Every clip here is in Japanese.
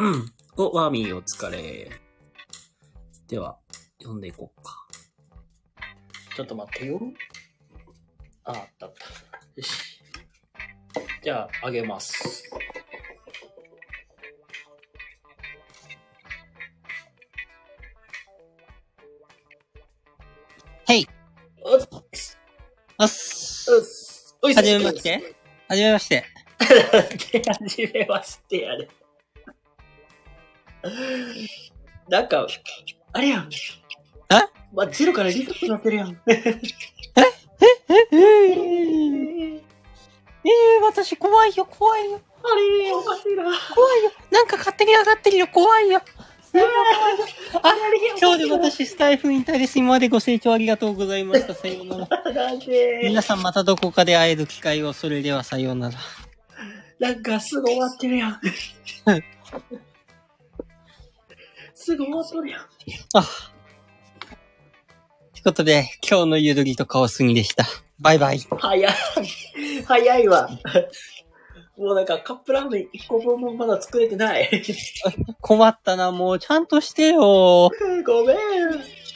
うん。お、ワーミーお疲れ。では、読んでいこうか。ちょっと待ってよ。あ、あったあった。よし。じゃあ、あげます。はい。おっす。おっす。おっす。はじめまして。はじめまして。で、はじめましてやれ。なんか、あれやん。え？まあ、ゼロからリセットになってるやん。え？え？ー、え？ー、私怖いよ、怖いよ、あれ、おかしいな。怖いよ。なんか勝手に上がってるよ、怖いよ。あ、今日で私スタイフ引退です。今までご清聴ありがとうございました。さようなら。皆さんまたどこかで会える機会を。それではさようなら。なんかすぐ終わってるやん。すぐ終わっとるやん。あ。ということで、今日のゆるりとカオスぎでした。バイバイ。早い。早いわ。もうなんかカップラーメン1個分もまだ作れてない。困ったな、もうちゃんとしてよ。ごめん。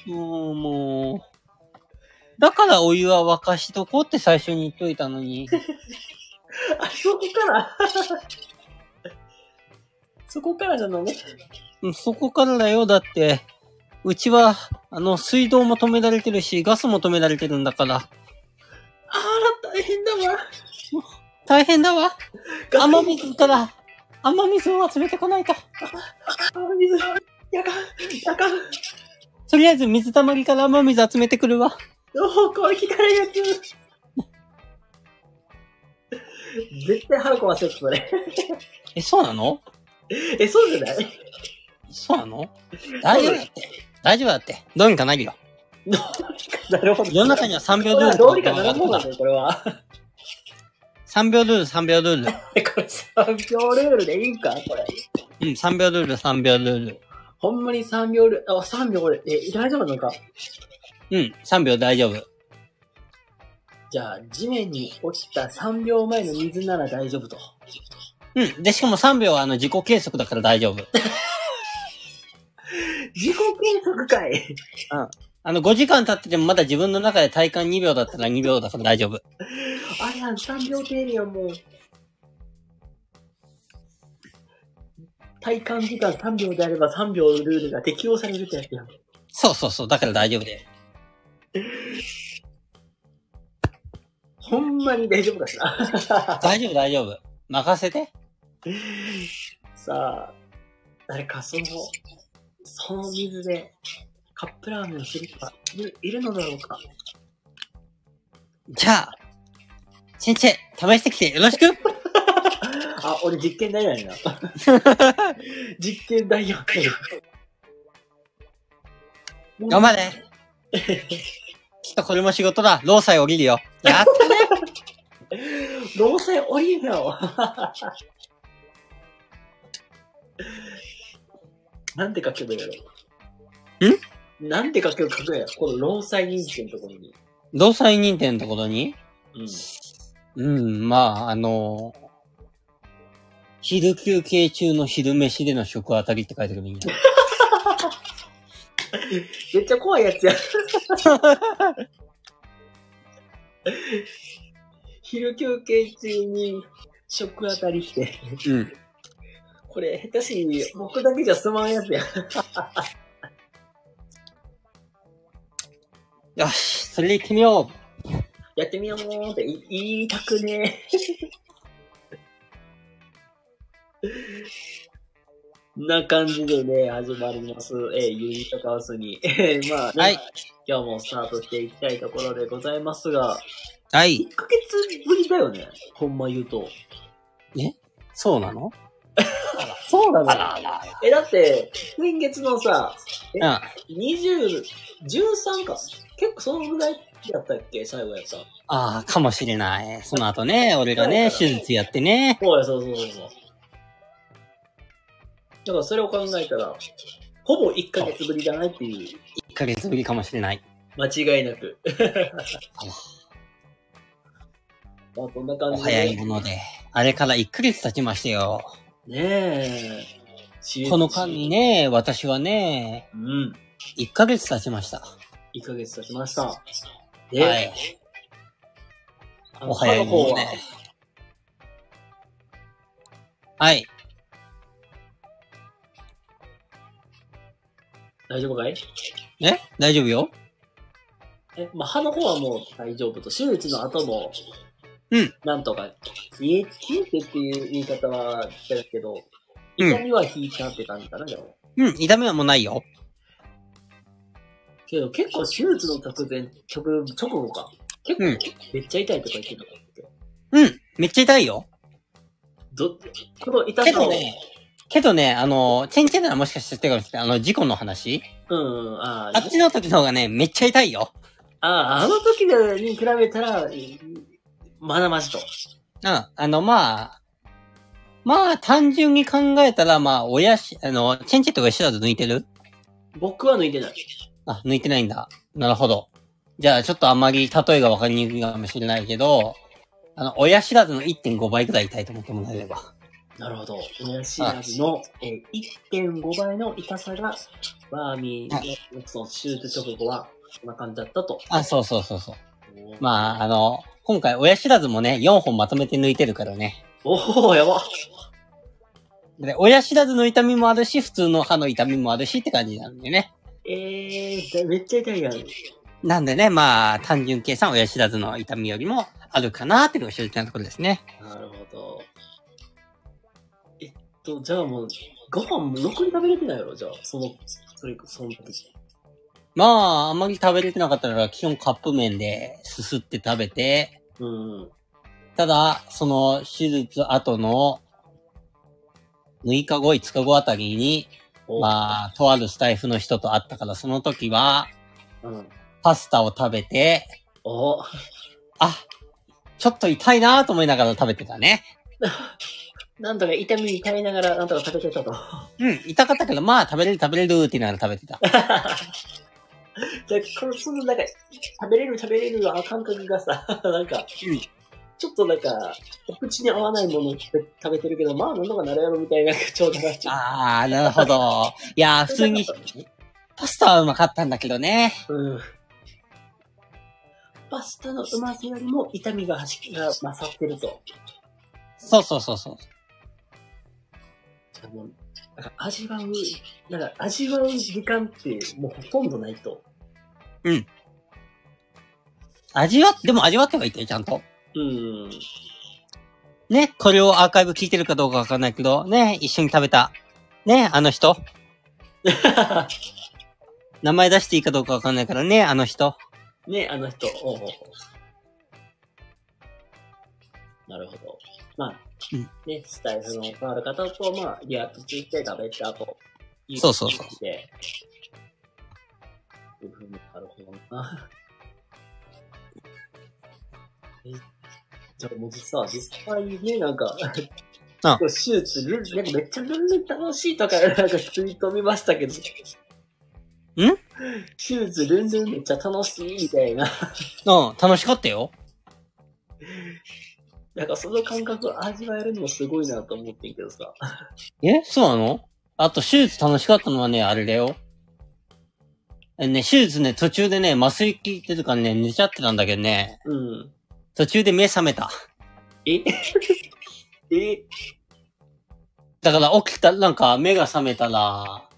もう、もう。だからお湯は沸かしとこうって最初に言っといたのに。あ、そこから。そこからなのね。うんそこからだよ、だって。うちは、あの、水道も止められてるし、ガスも止められてるんだから。あら、大変だわ。大変だわ。雨水から、雨水を集めてこないと。雨水、やかん、やかん。とりあえず水たまりから雨水集めてくるわ。おお、これ聞かないやつ。絶対腹壊せる、それ。え、そうなの？え、そうじゃない？そうなの？大丈夫？だって。大丈夫だって。どうにかなるよ。なるほど。世の中には3秒ルールどうにかなるからるもんだね、これは。3秒ルール、3秒ルール。これ3秒ルールでいいんかこれ。うん、3秒ルール、3秒ルール。ほんまに3秒ルール、あ、3秒俺、え、大丈夫なのか？うん、3秒大丈夫。じゃあ、地面に落ちた3秒前の水なら大丈夫と。うん。で、しかも3秒はあの自己計測だから大丈夫。自己計測かいあの、5時間経っててもまだ自分の中で体感2秒だったら2秒だから大丈夫。あれやん、3秒定理やん、もう。体感時間3秒であれば3秒ルールが適用されるってやつやん。そうそうそう。だから大丈夫で。ほんまに大丈夫かしら。大丈夫大丈夫。任せて。さあ、誰かその、その水でカップラーメンをする人はいるのだろうかじゃあ、先生、試してきてよろしく？あ、俺実験台なん。実験台やん。頑張れきっとこれも仕事だ。労災降りるよ。やったね 労災降りるよ。なんて書けばいいやろ。ん？なんて書けば書くやろ。この労災認定のところに。労災認定のところに？うん。うん、まあ、あの昼休憩中の昼飯での食あたりって書いてくるんじゃない？めっちゃ怖いやつや。昼休憩中に食当たりして。うん。これ、下手しに僕だけじゃ済まんやつや。よし、それで行ってみよう。やってみようって言いたくねえ。な感じでね、始まります。えー、ユニットカオスに。えー、まあ、ね、はい。今日もスタートしていきたいところでございますが、はい。1ヶ月ぶりだよね。ほんま言うと。そうなの？そうなの？え、だって、先月のさ、ら。20、13か。結構そのぐらいやったっけ？最後やった。ああ、かもしれない。その後ね、俺がね、手術やってね。そうや、そうそうそうそう。だからそれを考えたら、ほぼ1ヶ月ぶりじゃないっていう、1ヶ月ぶりかもしれない。間違いなく。まあ、こんな感おじで。早いもので。あれから1ヶ月経ちましたよ。ねえ。この間に。ね、私はね、うん。1ヶ月経ちました。1ヶ月経ちました。はで、い。あのお早い歯の方はもんね。はい。大丈夫かい？え？大丈夫よえ、まあ、歯の方はもう大丈夫と、手術の後も、うん。なんとか、消え、消えてっていう言い方は、だけど、うん痛みは引いたって感じかな、でも。うん、痛みはもうないよ。けど、結構手術の直前、直、直後か。結構、うんめっちゃ痛いとか言ってたっけ？うん、めっちゃ痛いよ。ど、この痛さを、けどね、けどね、あの、チェンチェンならもしかしてかもしれない。あの、事故の話うん、ああっちの時の方がね、めっちゃ痛いよ。ああ、あの時に比べたら、まだまじと。うん、あの、まあ、まあ、単純に考えたら、まあ、親し、あの、チェンチェンとか知らず抜いてる？僕は抜いてない。あ、抜いてないんだ。なるほど。じゃあ、ちょっとあんまり例えがわかりにくいかもしれないけど、あの、親知らずの1.5倍くらい痛いと思ってもらえれば。なるほど。親知らずの、えー、1.5倍の痛さが、バーミーのその手術直後は、こんな感じだったと。あ、そうそうそうそう。まあ、あの、今回親知らずもね、4本まとめて抜いてるからね。おー、やば。で、親知らずの痛みもあるし、普通の歯の痛みもあるしって感じなんでね。えー、めっちゃ痛いやん。なんでね、まあ、単純計算親知らずの痛みよりもあるかなっていうのが正直なところですね。なるほど。えっと、じゃあもう、ご飯ろくに食べれてないやろじゃあ、その、それ、その時。まあ、あんまり食べれてなかったら、基本カップ麺ですすって食べて、うん。ただ、その手術後の6日後、5日後あたりに、おまあ、とあるスタイフの人と会ったから、その時は、うん。パスタを食べて、おあ、ちょっと痛いなと思いながら食べてたね。なんとか痛みに耐えながら、なんとか食べてたと。うん、痛かったけど、まあ、食べれる食べれるって言いながら食べてた。で、この、その、なんか、食べれる食べれるあ感覚がさ、なんか、うんちょっとなんか、お口に合わないものを食べてるけど、まあ、なんとかなるやろみたいな口調だなっちゃあー、なるほど。いやー、普通に、パスタはうまかったんだけどね。う。うん。パスタのうまさよりも痛みがはしが勝ってると。そうそうそうそう。じゃあもう、なんか味わう、なんか味わう時間ってもうほとんどないと。味わっ、でも味わってはいてよ、ちゃんと。うん。ね、これをアーカイブ聞いてるかどうかわかんないけど、ね、一緒に食べた。ね、あの人。名前出していいかどうかわかんないからね、あの人。ね、あの人。おうおうおうなるほど。まあ、うんね、スタイルの変わる方と、まあ、リアクトして食べたと。そうそうそうで。いうふうになるほどな。え、じゃあもう実は、実際ね、なんか、あ手術、ルン、なんかめっちゃルンルン楽しいとか、なんかツイート見ましたけど。ん？手術ルンルンめっちゃ楽しいみたいな。うん、楽しかったよ。なんかその感覚を味わえるのもすごいなと思ってんけどさ。えそうなの？あと、手術楽しかったのはね、あれだよ。えね、手術ね、途中でね、麻酔効いてるからね、寝ちゃってたんだけどね、うん。途中で目覚めた。え？え？だから起きた、なんか目が覚めたら、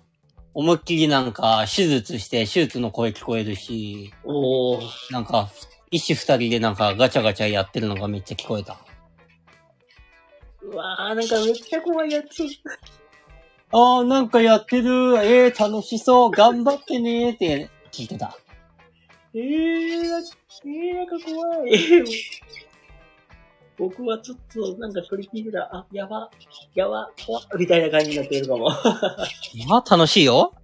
思いっきりなんか手術して手術の声聞こえるし、おー。なんか、一子二人でなんかガチャガチャやってるのがめっちゃ聞こえた。うわー、なんかめっちゃ怖いやつ。あー、なんかやってる。えー、楽しそう。頑張ってねーって聞いてた。えー、なんかえー、なんか怖い。僕はちょっと、なんか取り聞いてたら、あ、やば、やば、怖っみたいな感じになってるかも。い や、楽しいよ。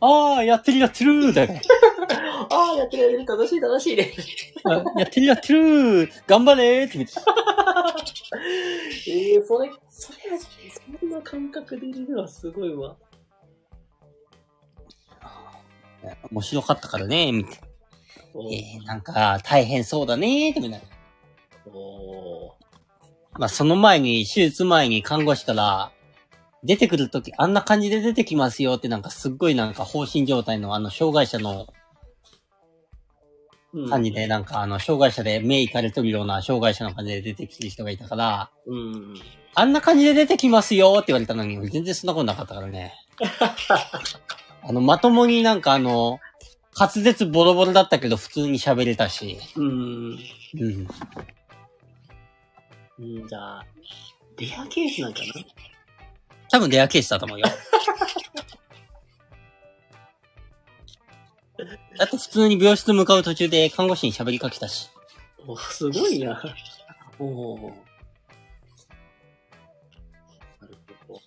あー、やってるやってるだから。あー、やってるやってる、楽しい楽しいね。あやってるやってる頑張れーって言ってた。えー、それ、それ、そんな感覚でいるのはすごいわ。面白かったからね、見て。おーえー、なんか大変そうだねーってみんな。おーまあ、その前に、手術前に看護師から、出てくるとき、あんな感じで出てきますよってなんかすっごいなんか放心状態のあの、障害者のうん感じで、なんかあの、障害者で目いかれとるような障害者の感じで出てきてる人がいたから、うん。あんな感じで出てきますよって言われたのに、全然そんなことなかったからね。あの、まともになんかあの、滑舌ボロボロだったけど普通に喋れたし。うん。うん。うん、じゃあ、レアケースなんかな多分レアケースだと思うよ。だって普通に病室向かう途中で看護師に喋りかけたし。お、すごいな。おお。なるほど。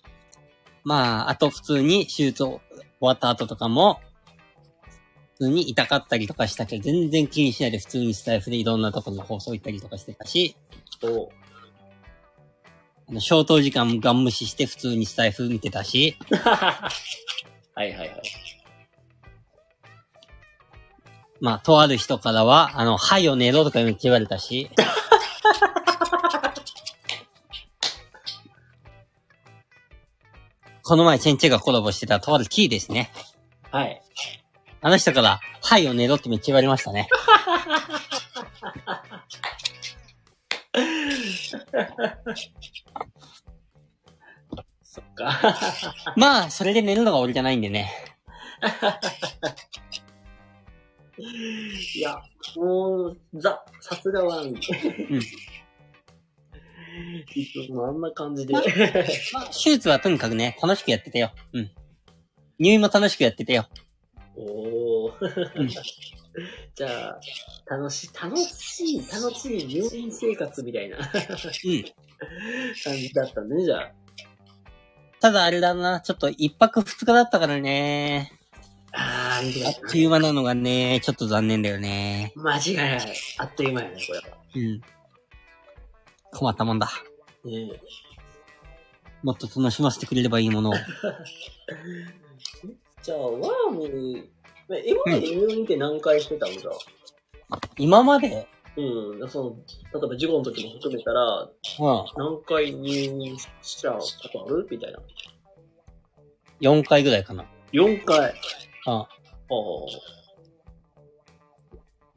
まあ、あと普通に手術終わった後とかも、普通に痛かったりとかしたけど、全然気にしないで普通にスタイフでいろんなところの放送行ったりとかしてたし、おあの消灯時間ガン無視して普通にスタイフ見てたし、はいはいはい。まあ、とある人からは、あの、はいよ寝ろとか言われたし、この前、チェンチェがコラボしてたとあるキーですね。はい。あの人から、はいよ寝ろってめっちゃ言われましたね。そっか。まあ、それで寝るのが俺じゃないんでね。いや、もう、ザ、さすがワン。いつもあんな感じで。まあ、手術はとにかくね、楽しくやってたよ。うん。入院も楽しくやってたよ。おお。う んじゃあ、楽しい、楽しい、楽しい入院生活みたいな感うん。じだったね、じゃあ。ただあれだな、ちょっと一泊二日だったからね。あー、見てあっという間なのがね、ちょっと残念だよね。間違いない。あっという間やね、これは。うん。困ったもんだ。ねえもっと楽しませてくれればいいものを。じゃあ、ワーム、え今まで入院って何回してたんだ、今まで、うん、その、例えば事故の時も含めたら、うん。何回入院したことある？みたいな。4回ぐらいかな。4回。うん。ああ。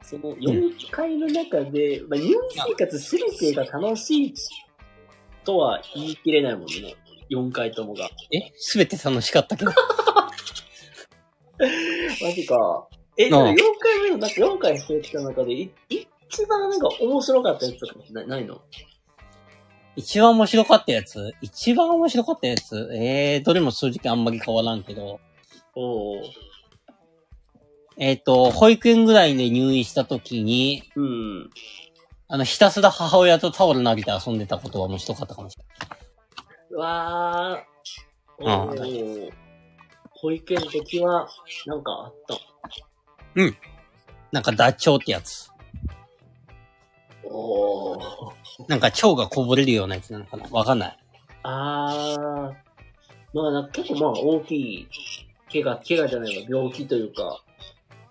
その4回の中で、まあ、入院生活すべてが楽しいとは言い切れないもんね。4回ともが。え？すべて楽しかったけど。マジか。え、ああ4回目の、なんか4回してきた中で、い一番なんか面白かったやつとかなないの？一番面白かったやつ？一番面白かったやつ？えー、どれも正直あんまり変わらんけど。おお。えっ、と、保育園ぐらいで入院した時に、うん。あの、ひたすら母親とタオル投げて遊んでたことは面白かったかもしれないうわー。ああおー保育園の時は、なんかあった？なんかダチョウってやつ。おー。なんか腸がこぼれるようなやつなのかな？わかんない。あー。まあ、なんか結構まあ大きい、怪我、怪我じゃないわ、病気というか。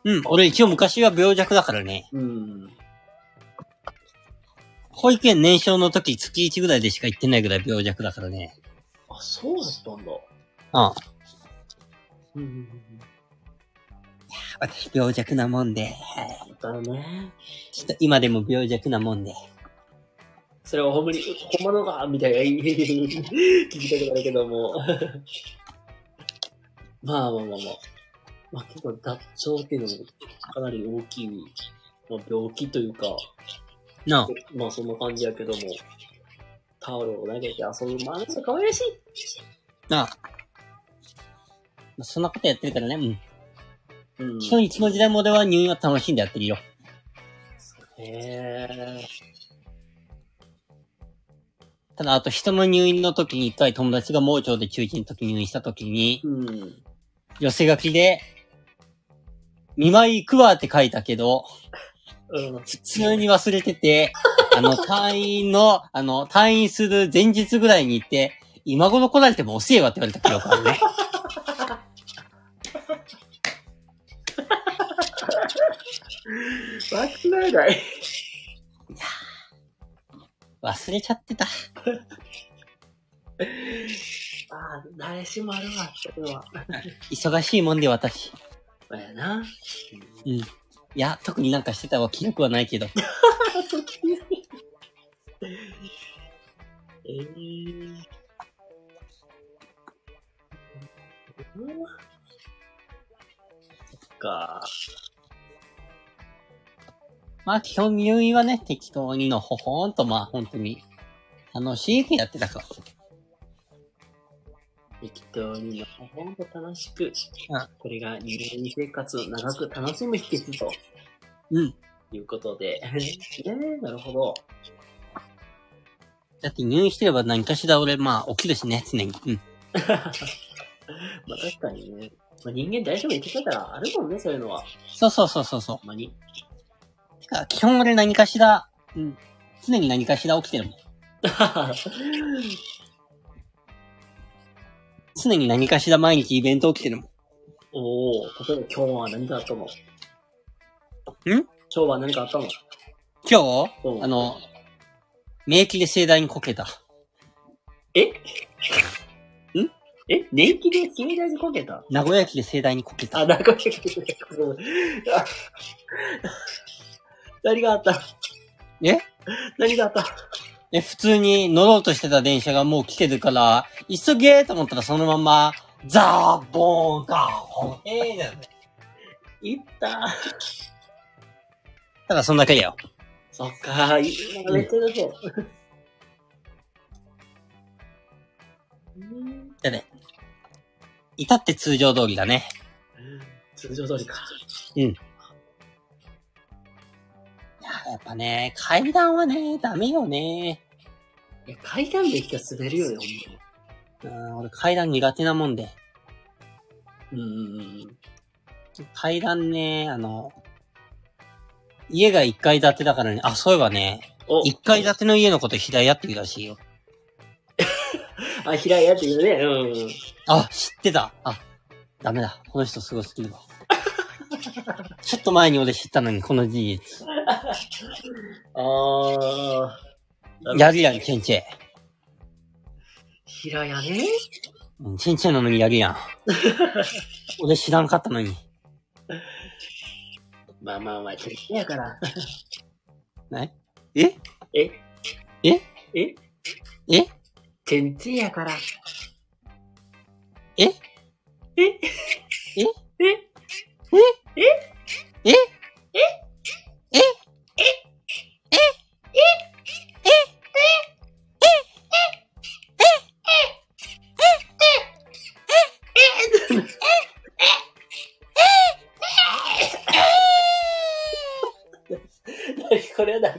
うん、俺一応昔は病弱だからね。うん。保育園年少の時月1ぐらいでしか行ってないぐらい病弱だからね。あ、そうだったんだ。うん。うん。私病弱なもんで。だね。ちょっと今でも病弱なもんで。それはほんまに、ほんまのかみたいな 聞きたくなるけども。まあまあまあまあ。まあ結構脱腸っていうのもかなり大きい、まあ、病気というか、なあ。まあそんな感じやけども、タオルを投げて遊ぶまあ可愛らしい。なあ。まあそんなことやってるからね。うん。うん。基本いつの時代も俺は入院は楽しんでやってるよ。へえ。ただ、あと人の入院の時に一回友達が盲腸で中1の時入院した時に、うん。寄せ書きで、見舞い行くわって書いたけど、うん。普通に忘れてて、あの、退院の、あの、退院する前日ぐらいに行って、今頃来られても遅えわって言われた記憶あるね。忘れない。忘れちゃってた。ああ、誰しもあるわ、それは。忙しいもんで私。やな。うん。いや、特になんかしてたわ記憶はないけど。えー。うんそっか。まあ、基本入院はね、適当にのほほーんと、まあ、本当に、楽しくやってたから。適当にのほほんと楽しく、うんこれが入院生活を長く楽しむ秘訣とうん。いうことで。ねえ、なるほど。だって入院してれば何かしら俺、まあ、起きるしね、常に。うん。まあ確かにね。まあ、人間大丈夫生きてたらあるもんね、そういうのは。そうそうそうそうそう。ほんまに。てか、基本俺何かしら、うん。常に何かしら起きてるもん。常に何かしら毎日イベント起きてるもん。おお、例えば今日は何かあったの？ん？ん今日は何かあったの？今日、うん。あの、免疫で盛大にこけた。え？ん？え？年季で君大にこけた？名古屋駅で盛大にこけた。あ、なんか、あ 何があった？え？何があった？え、普通に乗ろうとしてた電車がもう来てるから、急げーと思ったらそのまま、ザーボーンガーホンえーだよね。いったただそんだけだよ。そっか、いいなめっちゃだぞ。うんでね。至って通常通りだね。通常通りか。いや、やっぱね、階段はね、ダメよね。いや、階段できたら滑るよね、うん、俺階段苦手なもんで。うんうんうん。階段ね、あの、家が1階建てだからね、あ、そういえばね、お、1階建ての家のこと平屋って言うらしいよ。あ、平井やって言うね。うん。あ、知ってた。あ、ダメだ。この人すごすぎるわ。ちょっと前に俺知ったのに、この事実。あー。やるやん、チェンチェ。平屋ね。うんチェンチェなのにやるやん。俺知らんかったのに。まあまあまあ、天気やから。ねえ？え？え？え？え？天気やから。え？え？え？え？え？え？何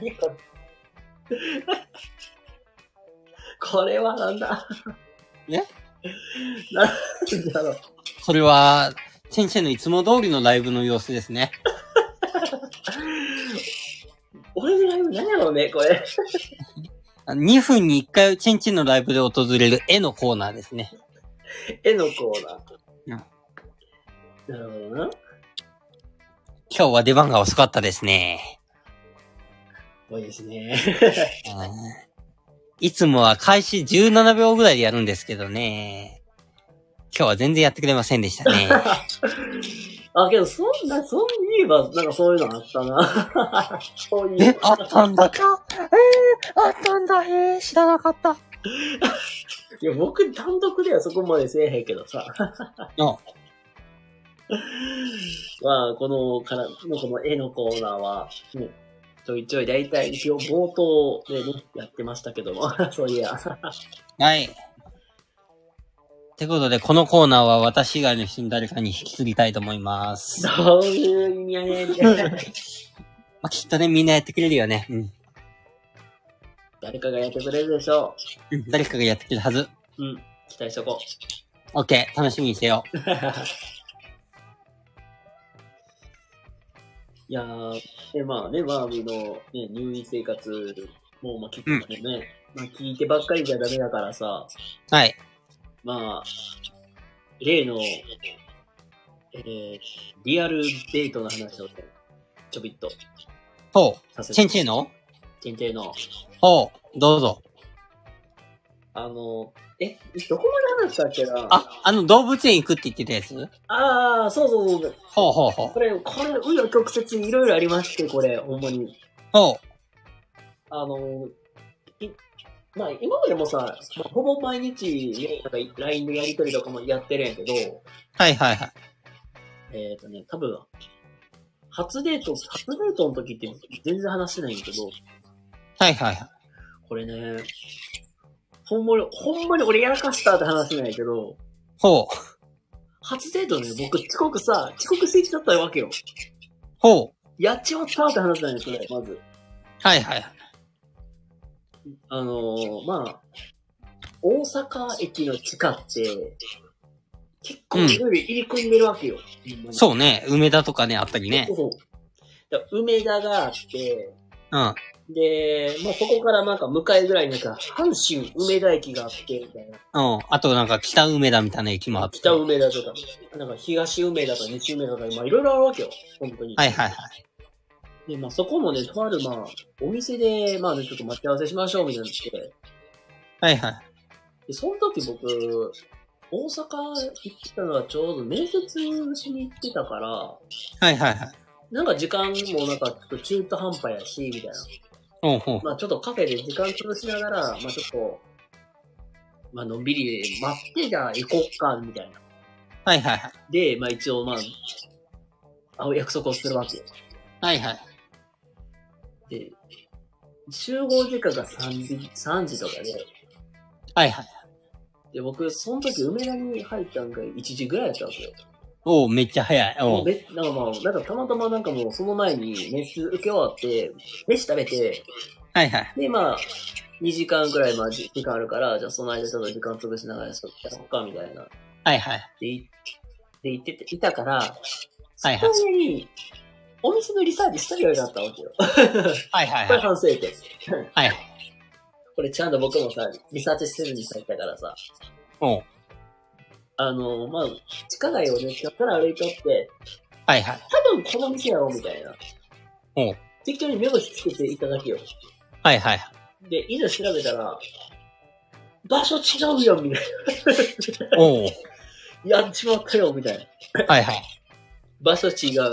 何これ？これはなんだ？え？なんだろう？それは、チェンチェのいつも通りのライブの様子ですね。俺のライブ何やろうね、これ？あ2分に1回チェンチェのライブで訪れる絵のコーナーですね。絵のコーナー。うんなるほどな。今日は出番が遅かったですね。多いですね。う んいつもは開始17秒ぐらいでやるんですけどね。今日は全然やってくれませんでしたね。あ、けど、そんな、そういえば、なんかそういうのあったな。そういう。え、あったんだか？えー、あったんだ、えー、知らなかった。いや、僕単独ではそこまでせえへんけどさ。の、まあ、この、から、この絵のコーナーは、ね、ちょいちょい大体一応冒頭でね、やってましたけども、そういや。はい。ってことで、このコーナーは私以外の人に誰かに引き継ぎたいと思います。どういう意味やねん。まあ、きっとね、みんなやってくれるよね。うん。誰かがやってくれるでしょうん、誰かがやってくれるはず。う。うん。期待しとこオッケー、楽しみにしてよう。いやー、で、まあね、マービーの、ね、入院生活も、まあ、聞くのね、まあ、聞いてばっかりじゃダメだからさ、はい。まあ、例の、えー、リアルデートの話をね、ちょびっとほう。チェンチェンの？チェンチェンの、ほう。どうぞ。あの、え、どこまで話したっけなあ、あの動物園行くって言ってたやつ？あー、そうそうそう。ほうほうほう。これ、これ、うよ曲折いろいろありまして、これ、ほんまに。ほう。あの、いまあ、今までもさ、まあ、ほぼ毎日、ね、なんか LINE でやりとりとかもやってるんやけど、はいはいはい。えっ、とね、多分、初デート、初デートの時って全然話してないんやけど、はいはいはい。これね、ほんまに、ほんまに俺やらかしたって話なんやけど、ほう。初デートね、僕遅刻さ、遅刻してきちゃったわけよ。ほう。やっちまったって話なんですよ、まず。はいはいはい。あのーまあ、大阪駅の地下って、結構いろいろ入り組んでるわけよ。ほんまにそうね。梅田とかね、あったりね。そう。だから梅田があって、うん。で、まあそこからなんか向かいぐらいになんか、阪神梅田駅があって、みたいな。うん。あとなんか北梅田みたいな駅もあって。北梅田とか、なんか東梅田とか西梅田とか、まあいろいろあるわけよ。本当に。はいはいはい。で、まあそこもね、とあるまあ、お店で、まあね、ちょっと待ち合わせしましょう、みたいになって。はいはい。で、その時僕、大阪行ってたのはちょうど面接しに行ってたから、はいはいはい。なんか時間もなんかちょっと中途半端やし、みたいな。ほうほう。まあちょっとカフェで時間潰しながら、まあちょっと、まあのんびり待って、じゃあ行こっか、みたいな。はいはいはい。で、まあ一応まあ、約束をするわけよ。はいはい。で、集合時間が3時 ,3 時とかで、はいはい。で、僕、その時梅田に入ったんが1時ぐらいだったわけよ。おう、めっちゃ早い。おう。めなんかまあ、なんかたまたまなんかもうその前に熱受け終わって、飯食べて、はいはい。で、まあ、2時間ぐらいまあ時時間あるから、じゃあその間ちょっと時間潰しながらちょっか、みたいな。はいはい。で、いで言ってて、いたから、はいはいそこに、お店のリサーチしたらよかったわけよ。はいはいこれはい。反省点。はいはい。これちゃんと僕もさ、リサーチしてるにさったからさ、おう。あの、まあ、地下街をね、近くから歩いてって、はいはい。多分この店やろ、みたいな。おう。適当に目星つけていただけよ。はいはい。で、いざ調べたら、場所違うやん、みたいおう。な。やっちまったよ、みたいな。はいはい。場所違う。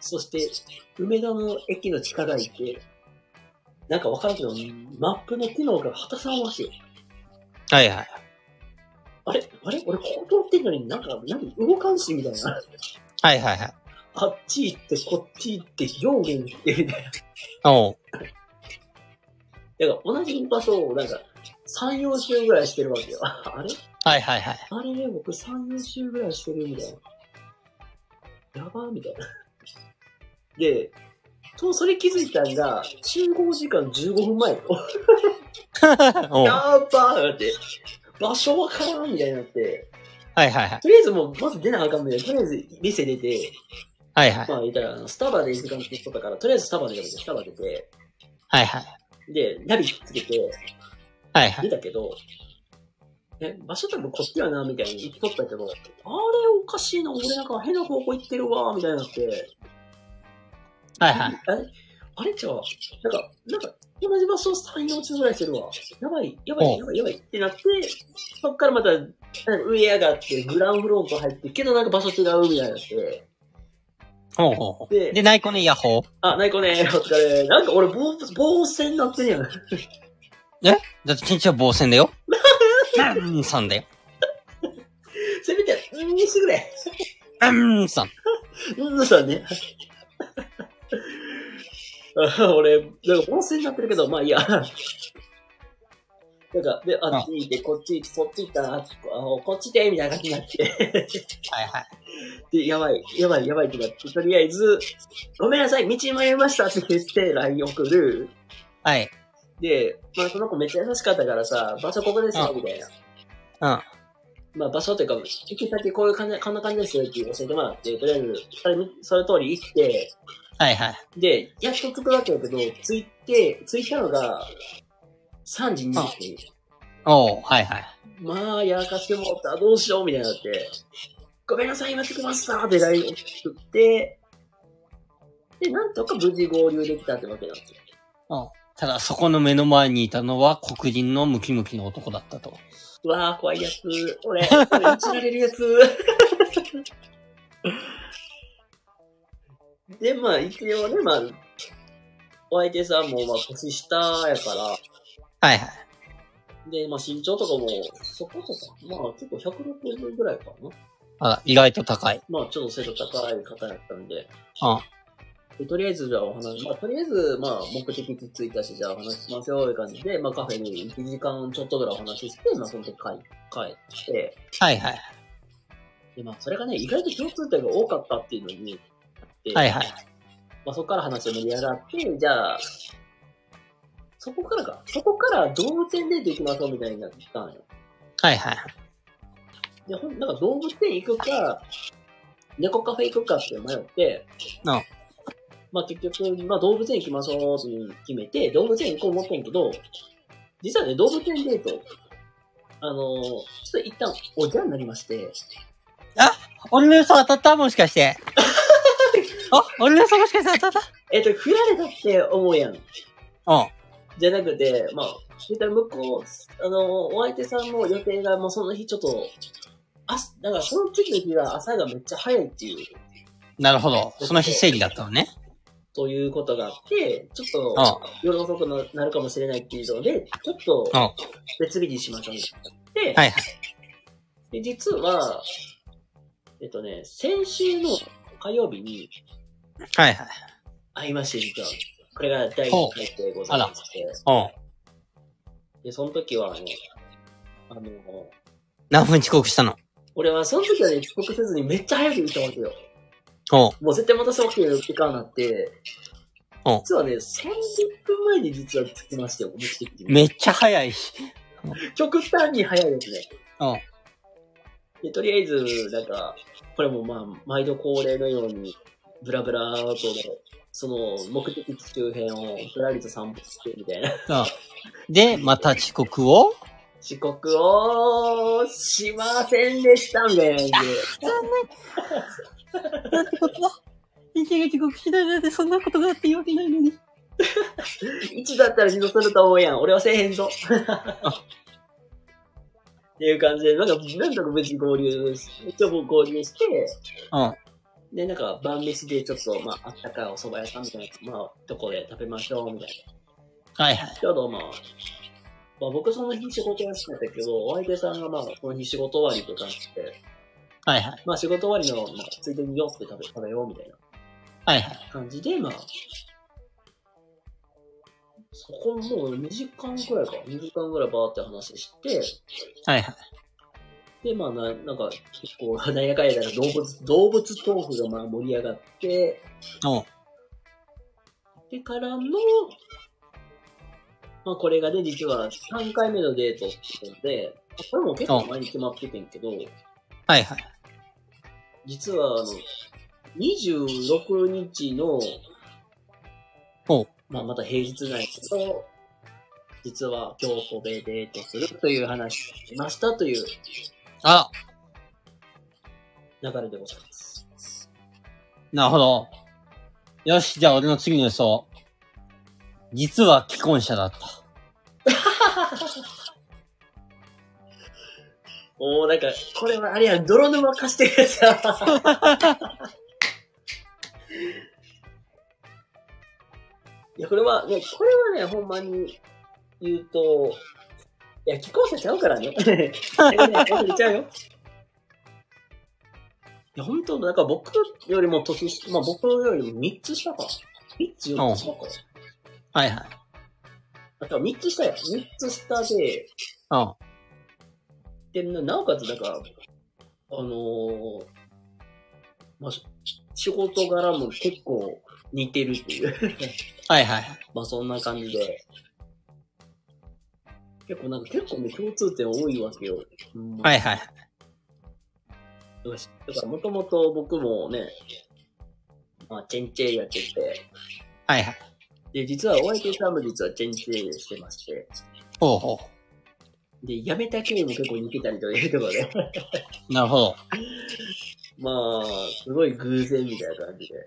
そして、梅田の駅の地下街って、なんかわからんけど、マップの機能が果たさんわけよ。はいはい。あれ？あれ？俺ここ通ってんのになんか、何動かんし、みたいな。はいはいはい。あっち行って、こっち行って、上下行って、みたいな。おう。だから同じ場所をなんか、3、4周ぐらいしてるわけよ。あれ？はいはいはい。あれね、僕3、4周ぐらいしてるみたいな。やばーみたいな。で、と、それ気づいたんが、集合時間15分前よ。やはばーって、場所わからんみたいになって、いはいはい。とりあえずもう、まず出なあかんみたいな。とりあえず店出て、はいはい。まあ言ったら、あのスタバで時間ってったから、とりあえずスタバで出て、スタバ出て、はいはい。で、ナビつけて、はいはい。出たけど、え、場所多分こっちやな、みたいに言っとったけど、あれおかしいな、俺なんか変な方向行ってるわ、みたいになって、はいはい。あれあれちゃうなんか、なんか、同じ場所3、4つぐらいしてるわ。やばい、やばい、やばい、やばいってなって、そっからまた、上上がって、グランフロント入って、けどなんか場所違うみたいになって、ほうほうほう。でで、ナイコね、ヤッホー。あ、ないこね、お疲れ。なんか俺、棒、棒線になってんやん。だって、ケンチは防戦だよ。うん、さんだよ。せめて、うんにしてくれ。うん、さん。うん、さね。あ 俺、なんか温泉になってるけど、まあいいや。なんか、で、あっち行って、こっち行って、そっち行ったら、あこっちで、みたいな感じになって。はいはい。で、やばい、やばい、やばいってなって、とりあえず、ごめんなさい、道に迷いましたって言って LINE 送る。はい。で、まあその子めっちゃ優しかったからさ、場所ここですよ、みたいな。うん。まあ場所というか、行き先こういう感じ、こんな感じですよって教えてもらって、とりあえず、それそれ通り行って、はいはい。で、やっと着くわけだけど、着いて、着いたのが、3時20分。おう、はいはい。まあ、やらかしてもらったらどうしようみたいになって、ごめんなさい、今着きましたって LINE を送って、で、なんとか無事合流できたってわけなんですよ。うん。ただ、そこの目の前にいたのは黒人のムキムキの男だったと。うわー、怖いやつ。俺、これ、いじられるやつ。で、まあ、一応ね、まあ、お相手さんも、まあ、年下やから、はいはい。で、まあ、身長とかも、そこそこ、まあ、結構160ぐらいかな。あら、意外と高い。まあ、ちょっと背の高い方やったんで、うん。でとりあえず、じゃあお話、まあ、とりあえず、まあ、目的地着いたし、じゃあお話ししますよ、いう感じで、まあ、カフェに1時間ちょっとぐらいお話しして、まあ、その時帰帰って、はいはい。で、まあ、それがね、意外と共通点が多かったっていうのに、ではいはい。まあ、そこから話盛り上がって、じゃあ、そこからか、そこから動物園デート行きましょうみたいになったんよ。はいはい。で、ほんなんか動物園行くか、猫カフェ行くかって迷って、うんまあ結局、まあ動物園行きましょうって決めて、動物園行こう思ってんけど、実はね、動物園デート、あのーちょっと一旦おじゃになりまして、俺の予想当たったもしかして。あ、俺の予想もしかして当たっえっと、振られたって思うやん。たうん。じゃなくて、まあ、言ったら向こう、あの、お相手さんも予定がもうその日ちょっと、あ、だからその次の日は朝がめっちゃ早いっていう、なるほど。その日整理だったのね。ということがあって、ちょっあと夜遅くななるかもしれないっていうので、ちょっと別日にしましょうっていはい。で、実は、えっとね、先週の火曜日にはいはい。会いまして、実は。これが第1回でございまして。うん。で、その時はね、あの、何分遅刻したの？俺はその時はね、遅刻せずにめっちゃ早く行ったわけよ。おう。もう絶対待たせわけにはいかんなって、うん実はね、30分前に実は着きましたよ、目的地に。めっちゃ早いし。極端に早いですね。うん。で、とりあえず、なんか、これもまあ、毎度恒例のように、ブラブラーとね、その目的地周辺をふらりと散歩してみたいな。うん。で、また遅刻を？遅刻をしませんでした、みたいな感じで。なんてこと？だ一が遅刻しないなんてそんなことがあっていいわけないのに。一だったら二度すると思うやん。俺はせえへんぞ。っていう感じで、なんか、なんとか無事合流し、一応合流して、うん。で、なんか、晩飯でちょっと、まあ、あったかいお蕎麦屋さんみたいな、まあ、とこで食べましょう、みたいな。はいはい。ちょうどまあ、まあ僕その日仕事休んだけど、お相手さんがまあ、その日仕事終わりとかして、はいはい。まあ仕事終わりの、まあ、ついでによって食べ、食べようみたいなはいはい。感じで、まあ、そこもう2時間くらいか、2時間くらいバーって話して、はいはい。で、まあな、なんか、結構、なんやかんやだら動物、動物トークがまあ盛り上がって、おう。でからの、まあこれがね、実は3回目のデートっていうので、これも結構前に決まっててんけど、はいはい。実はあの、26日の、おう。まあまた平日なんやけど、実は京都でデートするという話をしましたというあ流れでございます。なるほど。よし、じゃあ俺の次の予想。実は既婚者だった。おー、なんか、これはあれや、泥沼化してるやつや。いや、これはね、これはね、ほんまに言うと、いや、既婚者ちゃうからね。いやね本当にちゃうよ。いや、本当なんか僕よりも年下、まあ僕よりも3つ下か。3つ4つ下か。はいはい。あとは3つ下や。3つ下で、うん。で、ななおかつ、なんか、あのーまあ、し仕事柄も結構似てるっていう。はいはい。まあ、そんな感じで。結構なんか、結構ね、共通点多いわけよ。うんはいはい。だから、もともと僕もね、まあ、チェンチェイやってて、はいはい。で、実はお相手さんも実はチェンチェイしてまして、ほうほで、辞めた経緯も結構似てたりというところで、う。なるほど。まあ、すごい偶然みたいな感じで。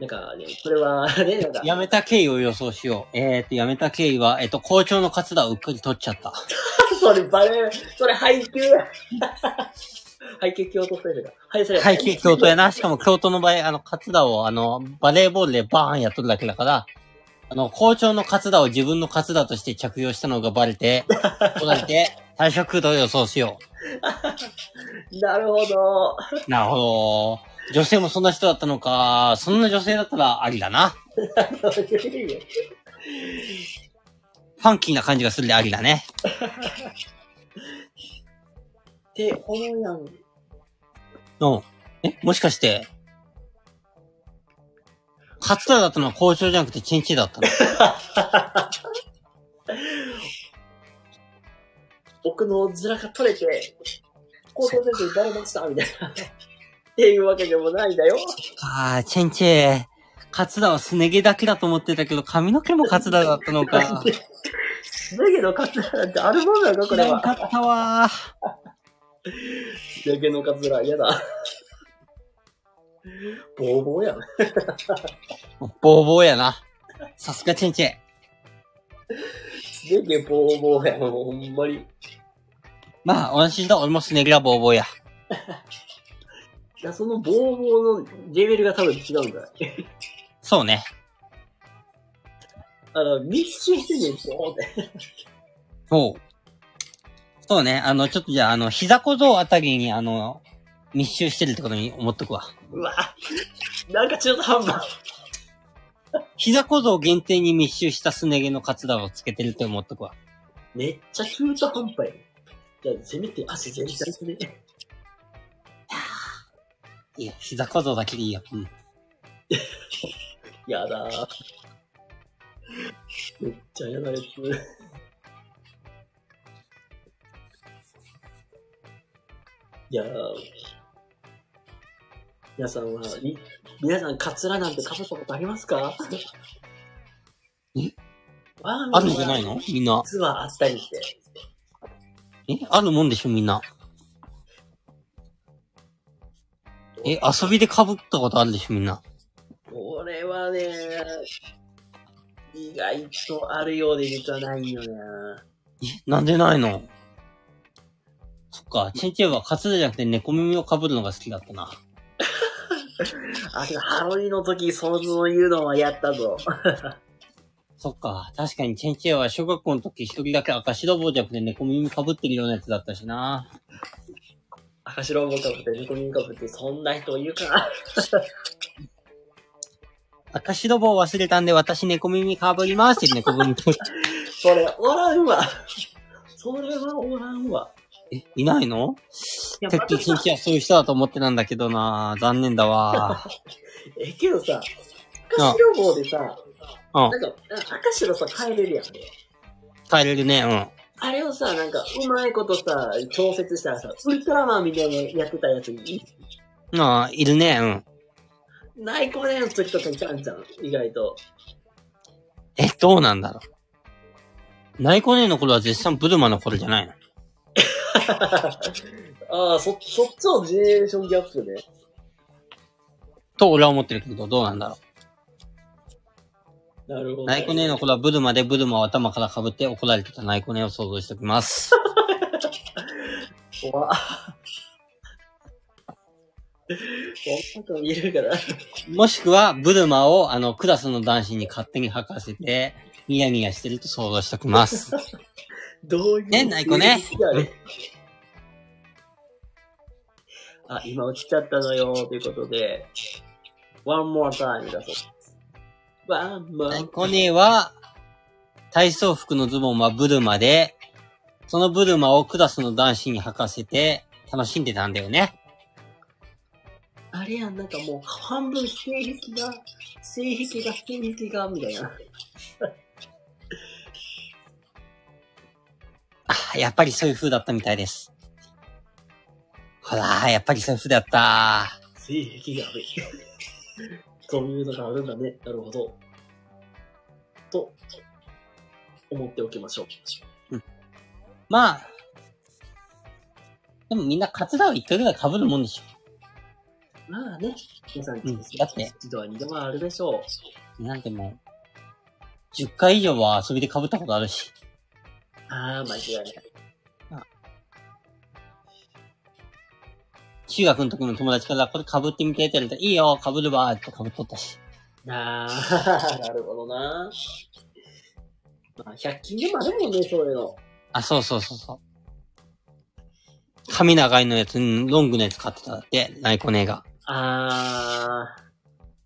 なんかね、これはね、なんか、辞めた経緯を予想しよう。えーと、辞めた経緯は、えっと、校長の活動をうっかり取っちゃった。それバレ、それ配給や。配給京都スタイルだ。はい、それ。はい、京都やな。しかも京都の場合、あの、活動を、あの、バレーボールでバーンやっとるだけだから、あの、校長の活動を自分の活動として着用したのがバレて、取られて、退職と予想しよなるほど。う。なるほど。女性もそんな人だったのか。そんな女性だったらありだな。ファンキーな感じがするでありだね。って思うやん。うん。え、もしかして、活動だったのは校長じゃなくてチンチだったの？僕の面が取れて、高校先生にバレました、みたいな。っていうわけでもないんだよ。ああ、チェンチェ。カツダはすね毛だけだと思ってたけど、髪の毛もカツダだったのか。だけどカツラなんてあるもんなのか、これは。かったわだけのカツラ、嫌だ。ボーボーやん。ボーボーやな。さすがチェンチェ。すげえボーボーやん、ほんまに。まあ、安心だ。俺もすね毛がボーボーや。そのボーボーのレベルが多分違うんだ。そうね。あの、密集してんねん、ボーって。そう。そうね。あの、ちょっとじゃあ、あの、膝小僧あたりに、あの、密集してるってことに思っとくわ。うわなんか中途半端。膝小僧限定に密集したすね毛のカツダをつけてるって思っとくわ。めっちゃ中途半端やん。じゃあ、せめて足全体それ。いや、膝小僧だけでいいよ。うん。やだー。めっちゃ嫌なやつ。いやー。皆さんは、い皆さん、カツラなんてかぶったことありますか？え？ああるんじゃないの？みんな。実はあったりして。え？あるもんでしょみんな。え、遊びで被ったことあるでしょみんな。俺はね、意外とあるようで実はないよな。え、なんでないの？そっか、チェンチェンはカツダじゃなくて猫耳を被るのが好きだったな。あ、けどハロウィンの時、そういうのはやったぞ。そっか、確かにチェンチェンは小学校の時一人だけ赤白帽じゃなくて猫耳被ってるようなやつだったしな。赤白ボカブって猫耳カブってそんな人いるかな？赤白帽忘れたんで私猫耳被りますって猫耳被って。それ、おらんわ。それはおらんわ。え、いないの？いやてっきはそういう人だと思ってたんだけどな残念だわ。え、けどさ、赤白棒でさ、うんな、んか、赤白さ、変えれるやん。帰れるね、うん。あれをさ、なんか、うまいことさ、調節したらさ、ウルトラマンみたいなやってたやついいああ、いるね、うん。ない子ねの時とかにちゃんちゃん、意外と。え、どうなんだろう？ナイコネの頃は絶賛ブルマの頃じゃないの？ああ、そ、そっちのジェネレーションギャップね。と俺は思ってるけど、どうなんだろなるほど。ナイコネの頃はブルマでブルマを頭から被って怒られてたナイコネを想像しておきます。怖こんな子見えるから。もしくは、ブルマをあの、クラスの男子に勝手に吐かせて、ニヤニヤしてると想像しておきます。どういう。ねナイコね。あ、今落ちちゃったのよ、ということで、one more time だそうです。one ナイ more コネは、体操服のズボンはブルマで、そのブルマをクラスの男子に履かせて、楽しんでたんだよね。あれやん、なんかもう半分性癖が、性癖が、性癖が、みたいな。あ、やっぱりそういう風だったみたいです。ほら、やっぱりそういう風だった。性癖が。そういうのがあるんだね。なるほど。と、思っておきましょう。まあ、でもみんなカツラを一回ぐらい被るもんでしょ。まあね、皆さん、うんだって一度は二度はあるでしょう。なんてもう、10回以上は遊びで被ったことあるし。ああ、間違いない。中学の時の友達からこれ被ってみてって言われたら、いいよ、被るわって被っとったし。ああ、なるほどな。まあ、100均でもあるもんね、そういうの。あ、そうそうそうそう。髪長いのやつ、うんロングのやつ買ってたって、ナイコ姉が。ああ、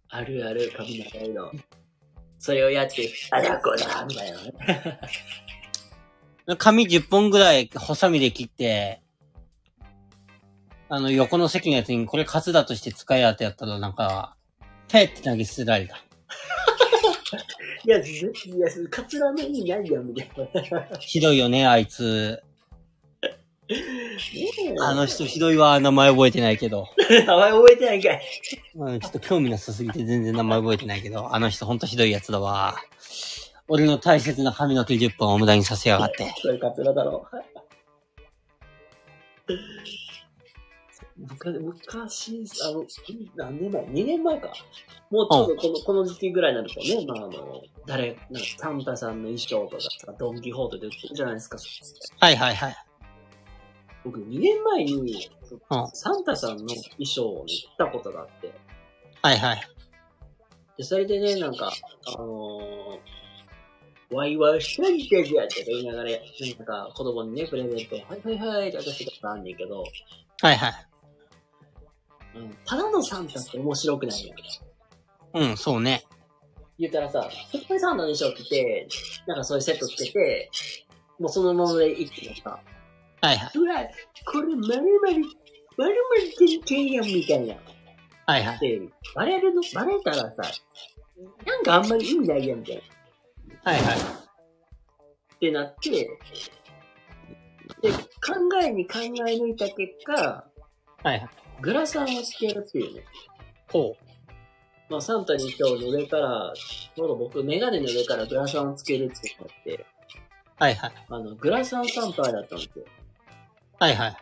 あるある、髪長いの。それをやって、あだこだ、みたいなね。髪10本ぐらい、ハサミで切って、あの、横の席のやつに、これカツだとして使えやってやったら、なんか、ペッて投げ捨てられた。いや、いや、カツラの意味ないやん、みたいな。ひどいよね、あいつ。あの人ひどいわ、名前覚えてないけど。名前覚えてないんかい。うん、ちょっと興味なさすぎて全然名前覚えてないけど、あの人ほんとひどいやつだわ。俺の大切な髪の毛10本を無駄にさせやがって。それカツラだろ。昔、昔、あの、何年前 ?2 年前か。もうちょうどこの、この時期ぐらいになるとね、まああの、誰、なんかサンタさんの衣装とかさ、ドンキホーテで売ってるじゃないですか。はいはいはい。僕2年前に、うんサンタさんの衣装をね、着たことがあって。はいはい。で、それでね、なんか、あのー、ワイワイしたりしてるやって言いながら、なんか子供にね、プレゼント、はいはいはいって渡してたんねんけど、はいはい。うん、ただのサンタって面白くないやん。うん、そうね。言ったらさ、そこにサンタの衣装着て、なんかそういうセットつけて、もうそのままで行ってもさ、はいはい。うわ、これまるまる、まるまるてんてんやんみたいな。はいはい。で、バレるの、バレたらさ、なんかあんまり意味ないやんみたいな。はいはい。ってなって、で、考えに考え抜いた結果、はいはい。グラサンをつけるっていうね。ほう。まあ、サンタに今日の上から、ちょうど僕、メガネの上からグラサンをつけるってなって、はいはい。あの、グラサンサンタだったんですよ。はいはい。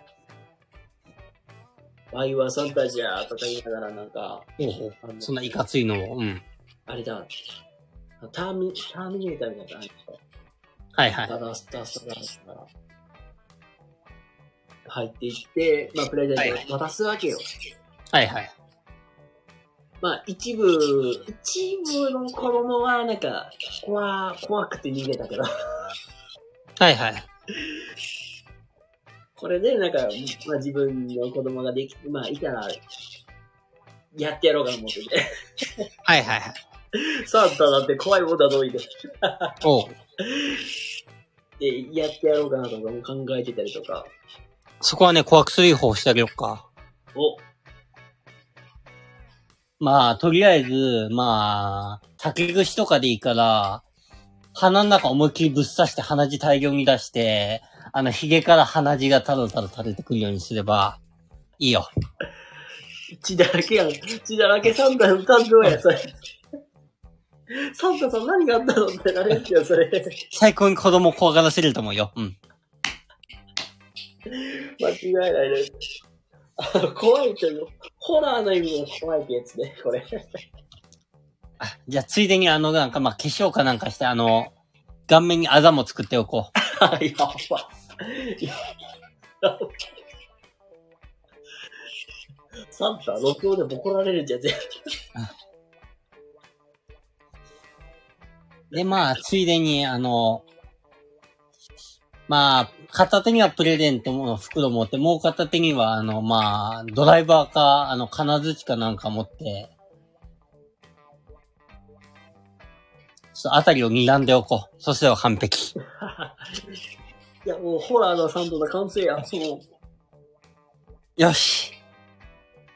ワイはサンタじゃーとか言いながらなんか、ほうほう。そんないかついのを、うん。あれだ、ターミ、ターミネーターみたいな感じで、はいはい。ダダスタスタダスタ入っていって、まあ、プレゼントを渡すわけよ。はいはい。まあ、一部、一部の子供は、なんか、怖、怖くて逃げたけど、はいはい。これで、なんか、まあ自分の子供ができて、まあ、いたら、やってやろうかな思ってて。はいはいはい。サンタだって怖いもんだといて。おう。で、やってやろうかなとかも考えてたりとか。そこはね、怖く追放してあげよっか。お、まあ、とりあえず、まあ、竹串とかでいいから、鼻の中思いっきりぶっ刺して鼻血大量に出して、あの、髭から鼻血がただただ垂れてくるようにすれば、いいよ。血だらけやん。血だらけサンタの担当や、それ。サンタさん何があったのってなるんですよ、それ。最高に子供を怖がらせれると思うよ。うん。間違いないです。あの、怖いという、ホラーの意味の怖いってやつね、これ。あじゃあ、ついでにあの、なんか、まあ、化粧かなんかして、あの、顔面にあざも作っておこう。あ、やば。やば。サンタ、録音でボコられるんじゃん、全で、まあ、つい。でに、あの、まあ、片手にはプレゼントの袋持って、もう片手には、あの、まあ、ドライバーか、あの、金槌かなんか持って、そう、あたりを睨んでおこう。そしては完璧。いや、もうホラーのサンタの完成や。もよし。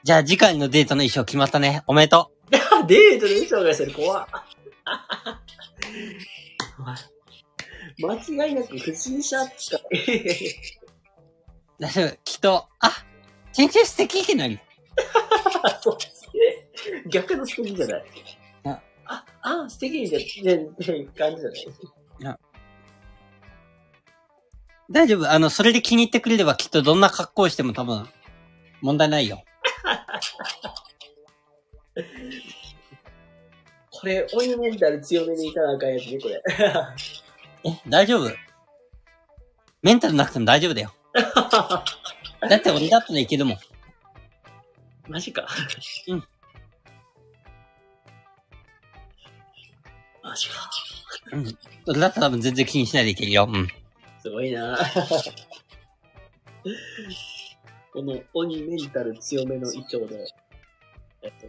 じゃあ次回のデートの衣装決まったね。おめでとう。う、デートで衣装がしてる、怖っ。間違いなく不審者扱い。大丈夫。きっと、あ、全然素敵ってなる。そうですね。逆の素敵じゃない。ああ、あ、素敵じゃね、って感じじゃない。大丈夫。あの、それで気に入ってくれればきっとどんな格好をしても多分、問題ないよ。これ、鬼メンタル強めにいかなあかんやつね、これ。え、大丈夫？メンタルなくても大丈夫だよ。だって俺だったらいけるもん。マジか。うん。マジか。うん。俺だったら多分全然気にしないでいけるよ。うん。すごいなこの鬼メンタル強めの胃腸で、えっと、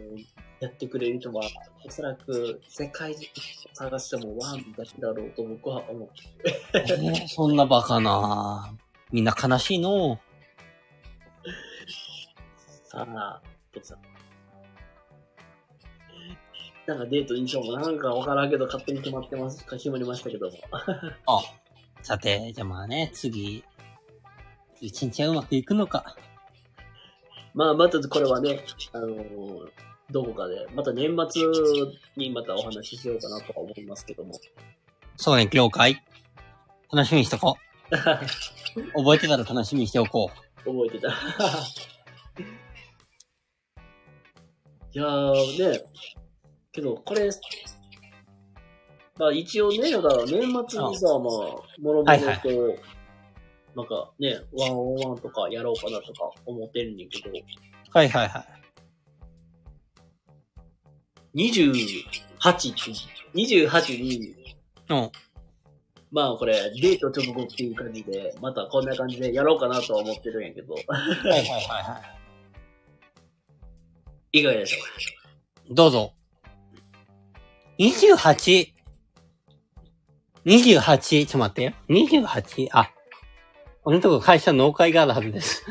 やってくれる人は、おそらく世界中探してもワンだけだろうと僕は思ってる。えーそんなバカな みんな悲しいのさあ、どうぞ。なんかデートにしようもなんかわからんけど勝手に決まってます、決まりましたけども。あ、さて、じゃあまあね、次、一日はうまくいくのか。まあ、またこれはね、あのーどこかで、また年末にまたお話ししようかなとは思いますけども。そうね、了解。楽しみにしとこう。覚えてたら楽しみにしておこ覚えてた。いやーね、けどこれ、まあ一応ね、だから年末にさ、まあ、もろもろと、はいはいなんかね、ワンオンワンとかやろうかなとか思ってんねんけど、う。はいはいはい。28って、28に、うん。まあこれ、デート直後っていう感じで、またこんな感じでやろうかなとは思ってるんやけど、はいはいはいは いかがでしょうどうぞ。28。28、ちょっと待って。28? あ、俺のとこ会社農会があるはずです。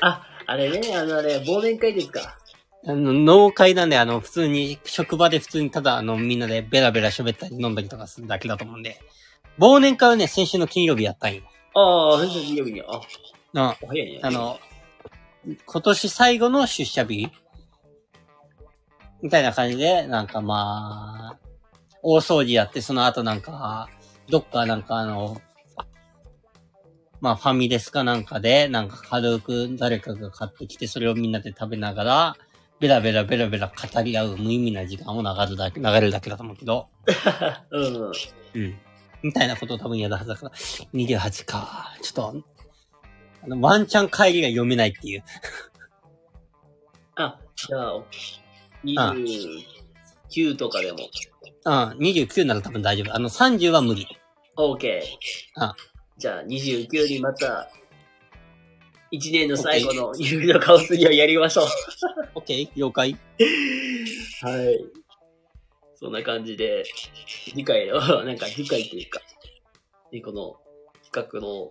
あ、あれね、あのあれ、忘年会ですか？あの、農会なんで、あの、普通に、職場で普通にただ、あの、みんなでベラベラ喋ったり飲んだりとかするだけだと思うんで。忘年会はね、先週の金曜日やったんよ。ああ、先生金曜日に、あ、あお早いね。あの、今年最後の出社日みたいな感じで、なんかまあ、大掃除やって、その後なんか、どっかなんかあの、まあファミレスかなんかで、なんか軽く誰かが買ってきて、それをみんなで食べながら、ベラベラベラベラ語り合う無意味な時間を流るだけ、流れるだけだと思うけど、うん。うん。みたいなことを多分やるはずだから、28か。ちょっと、あの、ワンチャン帰りが読めないっていう。あ、じゃあ、29とかでも、うん、29なら多分大丈夫。あの、30は無理。OK。あじゃあ、29にまた、1年の最後の指の顔すりをやりましょう。オッケー了解はい。そんな感じで、次回の、なんか次回というか、ね、この企画の、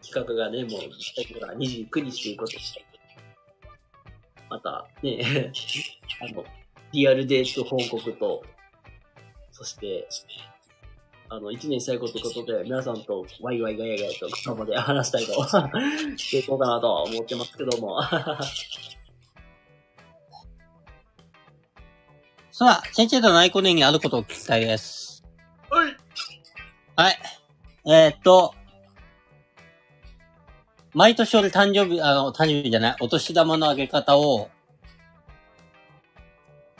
企画がね、もう、29日ということで、また、ね、あの、リアルデート報告と、そして、あの、1年最後ということで、皆さんとワイワイガヤガヤと今まで話したいとしていこうかなとは思ってますけども。さあ、先生と内コ年にあることを聞きたいです。はい。はい。えー、っと、毎年俺誕生日、あの、誕生日じゃない、お年玉のあげ方を、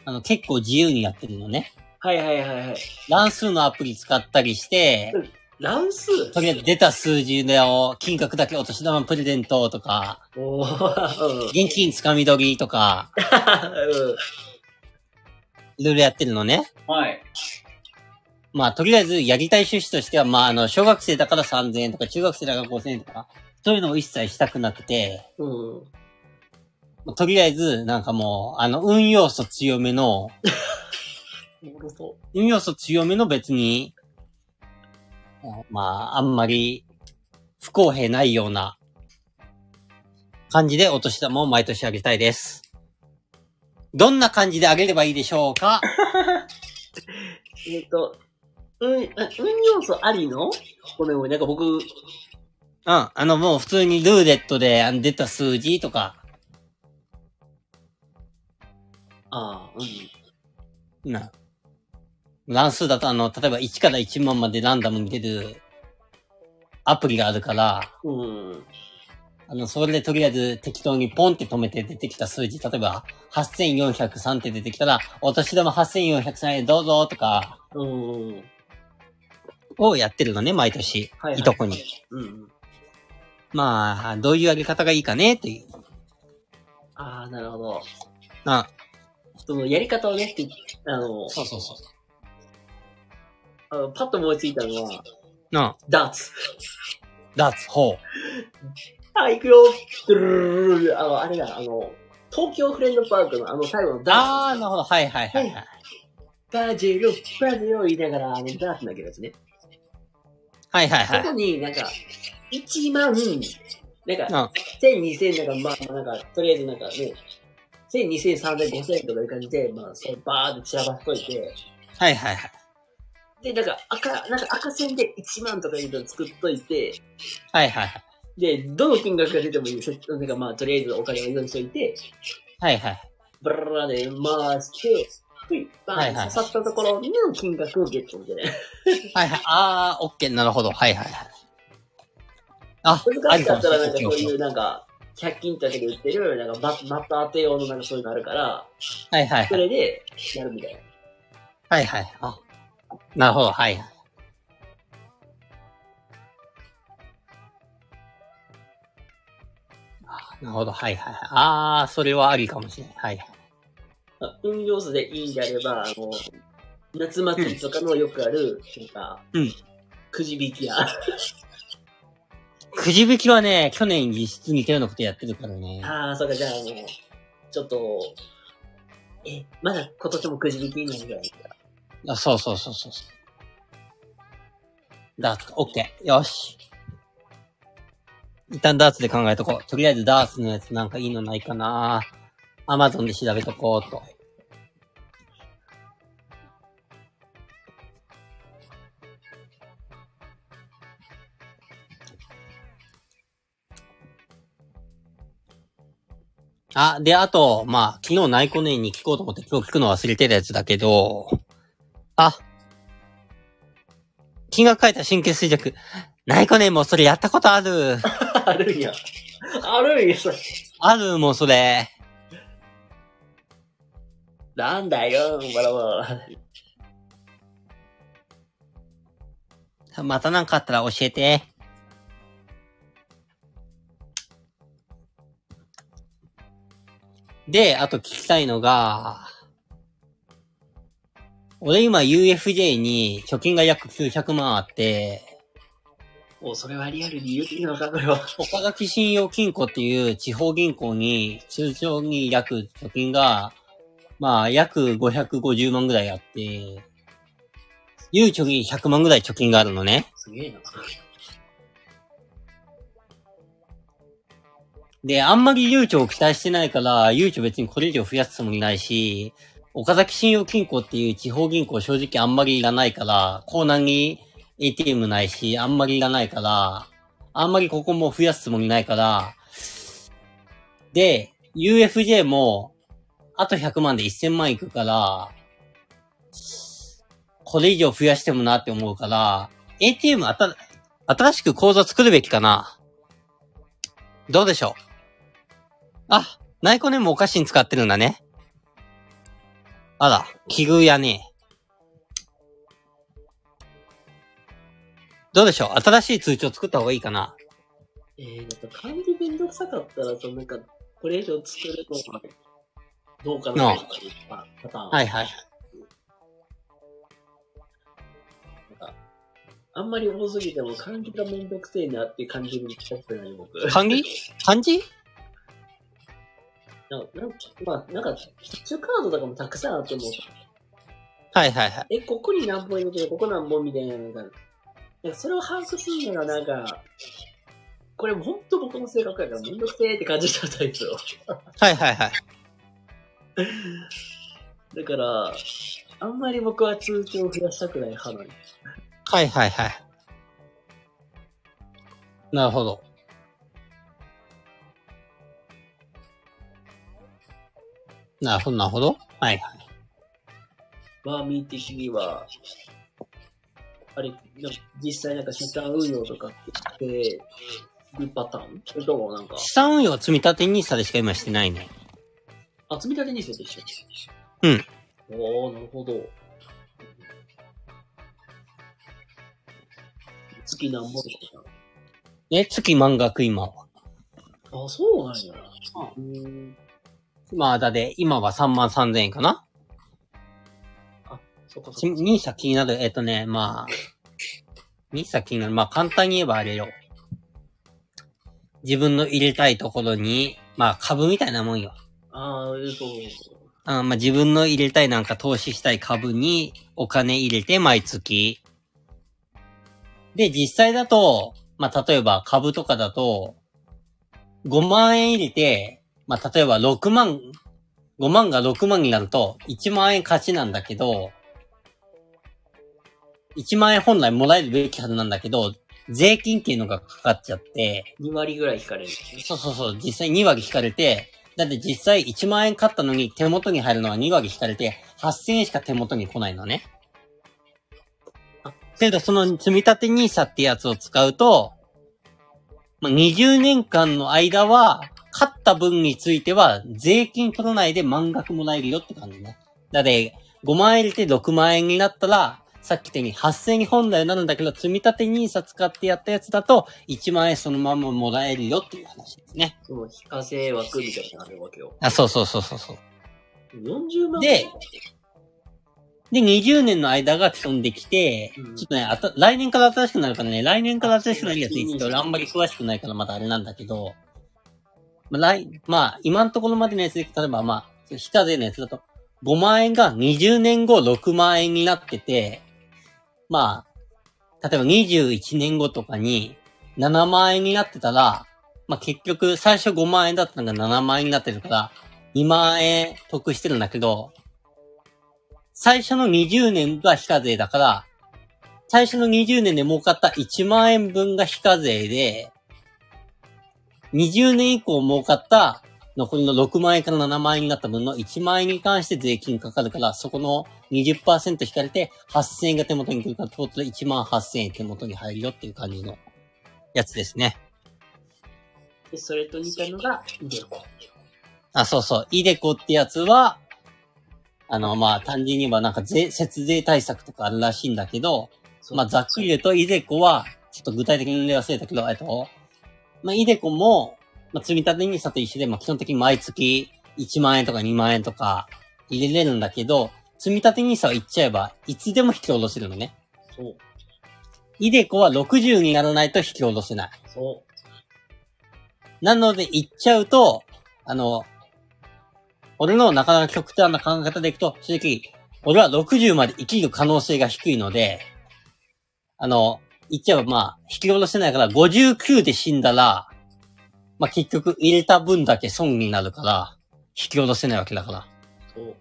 あの、結構自由にやってるのね。はいはいはいはい。乱数のアプリ使ったりして、乱数？とりあえず出た数字の金額だけお年玉プレゼントとか、おー、うん。現金つかみ取りとか、いろいろやってるのね。はい。まあ、とりあえずやりたい趣旨としては、まあ、あの、小学生だから3000円とか、中学生だから5000円とか、そういうのを一切したくなくて、うん。まあとりあえず、なんかもう、あの、運要素強めの、おもろそ運要素強めの別に、あまあ、あんまり、不公平ないような、感じでお年玉を毎年あげたいです。どんな感じであげればいいでしょうか？う。えっ、と、うん、あ運要素ありの？ごめんごめん、なんか僕、うん。あの、もう普通にルーレットで出た数字とか、ああ、うん。な。乱数だとあの、例えば1から1万までランダムに出るアプリがあるから、うん。あの、それでとりあえず適当にポンって止めて出てきた数字、例えば、8403って出てきたら、お年玉8403円どうぞとか、うん。をやってるのね、毎年。はいはいいとこに。うん。まあ、どういうやり方がいいかね、という。ああ、なるほど。あ、そのやり方をね、あの、そうそうそう。あのパッと思いついたのは、なダーツ。ダーツ、ほう。あ、行くよドゥルルルルルあの、あれだ、あの、東京フレンドパークのあの最後のダーツ。あー、なるほど。はいはいはいはい。バジル、バジルを言いながら、あの、ダーツ投げるやつね。はいはいはい。そこになんか、1万、なんか、うん。1000、2000、なんか、まあ、なんか、とりあえずなんかね、1000、2000、3000、5000とかいう感じで、まあ、それバーって散らばっといて、はいはいはい。で、なんか赤、なんか赤線で1万とかいうのを作っといて、はいはいはい。で、どの金額が出てもいい。せなんかまあ、とりあえずお金を用意しといて、はいはい。ブラララで回して、ふい、バーン、はいはい刺さったところの金額をゲットみたいな。はいはい。あー、オッケー、なるほど。はいはいはい。あ、難しかったらなんかそういうなんか、100均だけで売ってる、なんかバッ、バッタ当て用のなんかそういうのあるから、はいはいはい。それでやるみたいな。はいはい。あ、なるほど。はいはい。あなるほど。はいはいはい。あー、それはありかもしれない。はいはい。まあ運用数でいいんであれば、あの、夏祭りとかのよくある、なんか、うんくじ引きや。くじ引きはね、去年実質似たようなことやってるからね。ああ、そうか、じゃあもう、ちょっと、え、まだ今年もくじ引きになるぐらい？か。あそうそうそうそう。ダーツか。オッケー。よし。一旦ダーツで考えとこう。とりあえずダーツのやつなんかいいのないかなアマゾンで調べとこうと。あ、で、あと、まあ、昨日ナイコネに聞こうと思って今日聞くの忘れてるやつだけど、あ、金額書いた神経衰弱。ナイコネもそれやったことある。あるんや。あるんや、それ。あるもん、それ。なんだよ、バラバラ。またなんかあったら教えて。で、あと聞きたいのが、俺今 UFJ に貯金が約900万あって、お、それはリアルに言っていいのか、これは。岡崎信用金庫っていう地方銀行に通常に約貯金が、まあ約550万ぐらいあって、ゆうちょに100万ぐらい貯金があるのね。すげえな。で、あんまりゆうちょを期待してないから、ゆうちょ別にこれ以上増やすつもりないし、岡崎信用金庫っていう地方銀行正直あんまりいらないから、コーナーに ATM ないし、あんまりいらないから、あんまりここも増やすつもりないから、で、UFJ も、あと100万で1000万いくから、これ以上増やしてもなって思うから、ATM あた、新しく口座作るべきかなどうでしょうあ、ナイコネもお菓子に使ってるんだね。あら、奇遇やね。どうでしょう？新しい通帳作った方がいいかな？えー、なんか管理めんどくさかったら、そのなんか、これ以上作るのは、どうかななあとかいうパパターン。はいはい。あんまり多すぎても管理がめんどくせえなって感じるちゃってない、僕。漢字漢字なんか、まあ、なんか、キャッシュカードとかもたくさんあっても、はいはいはい。え、ここに何本入れてる、ここ何本みたいなのが、なんかそれを把握するのがなんか、これ本当僕の性格やからめんどくせえって感じちゃったんですよ。はいはいはい。だから、あんまり僕は通帳を増やしたくない派なんです。はいはいはい。なるほど。なるほど、なるほど。はいはい。マーミー的には、あれ、実際なんか資産運用とかって、るパターンそれともなんか、資産運用は積み立て NISA でしか今してないね。あ、積み立てにすると一緒うん。おー、なるほど。月何本とかね、月満額今は。あ、そうなんや。うん。まあ、だで、今は3万3000円かな？そっかそちっか。NISA 気になる、えっとね、まあ、NISA 気になる。まあ、簡単に言えばあれよ。自分の入れたいところに、まあ、株みたいなもんよ。あー、えっと、あまあ、自分の入れたいなんか投資したい株にお金入れて毎月。で、実際だと、まあ、例えば株とかだと、5万円入れて、まあ、例えば6万、5万が6万になると1万円勝ちなんだけど、1万円本来もらえるべきはずなんだけど、税金っていうのがかかっちゃって、2割ぐらい引かれる。そうそうそう、実際2割引かれて、だって実際1万円買ったのに手元に入るのは2割引かれて、8000円しか手元に来ないのね。けどその積み立て NISA ってやつを使うと、まあ、20年間の間は、買った分については税金取らないで満額もらえるよって感じね。だって、5万円入れて6万円になったら、さっき言ったように8000円に本来なるんだけど、積み立て NISA 使ってやったやつだと、1万円そのままもらえるよっていう話ですね。その非課税枠みたいなのがあるわけよ。あ、そうそうそうそうそう。40万でで、20年の間が基本できて、うんちょっとね、あた、来年から新しくなるからね、来年から新しくなるやつについて俺あんまり詳しくないからまだあれなんだけど、まあ、来、まあ、今のところまでのやつで、例えばまあ、非課税のやつだと、5万円が20年後6万円になってて、まあ、例えば21年後とかに7万円になってたら、まあ結局最初5万円だったのが7万円になってるから、2万円得してるんだけど、最初の20年が非課税だから、最初の20年で儲かった1万円分が非課税で、20年以降儲かった残りの6万円から7万円になった分の1万円に関して税金かかるから、そこの20%引かれて8000円が手元に来るから、トータル1万8000円手元に入るよっていう感じのやつですね。で、それと似たのが、イデコ。あ、そうそう。イデコってやつは、あの、まあ、単純に言えばなんか税、節税対策とかあるらしいんだけど、まあ、ざっくり言うと、イデコは、ちょっと具体的に言い忘れたけど、えっと、まあ、イデコも、まあ、積み立て NISA と一緒で、まあ、基本的に毎月1万円とか2万円とか入れれるんだけど、積み立て NISA は言っちゃえば、いつでも引き下ろせるのね。そう。イデコは60にならないと引き下ろせない。そなので、言っちゃうと、あの、俺のなかなか極端な考え方でいくと、正直、俺は60まで生きる可能性が低いので、あの、言っちゃえばまあ、引き下ろせないから、59で死んだら、まあ結局入れた分だけ損になるから、引き下ろせないわけだから。う。そう。